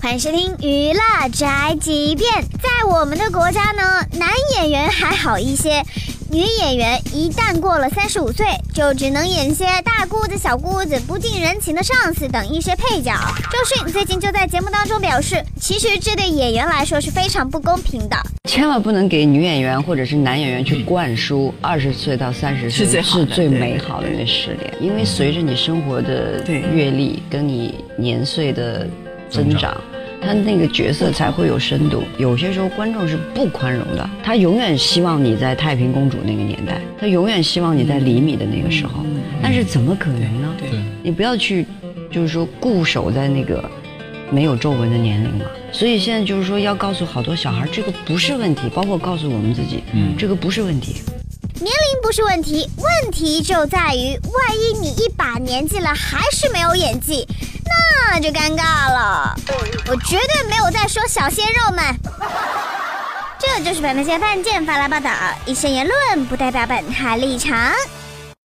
欢迎收听娱乐宅急便。在我们的国家呢，男演员还好一些，女演员一旦过了三十五岁，就只能演些大姑子、小姑子、不近人情的上司等一些配角。周迅最近就在节目当中表示，其实这对演员来说是非常不公平的。千万不能给女演员或者是男演员去灌输二十岁到三十岁是最美好的那十年，因为随着你生活的对阅历跟你年岁的增长。他那个角色才会有深度。有些时候观众是不宽容的，他永远希望你在太平公主那个年代，他永远希望你在厘米的那个时候。但是怎么可能呢？对你不要去，就是说固守在那个没有皱纹的年龄嘛。所以现在就是说要告诉好多小孩，这个不是问题，包括告诉我们自己，嗯这个不是问题。年龄不是问题，问题就在于，万一你一把年纪了还是没有演技，那就尴尬了。我绝对没有在说小鲜肉们。这就是本台犯贱发来报道，一些言论不代表本台立场。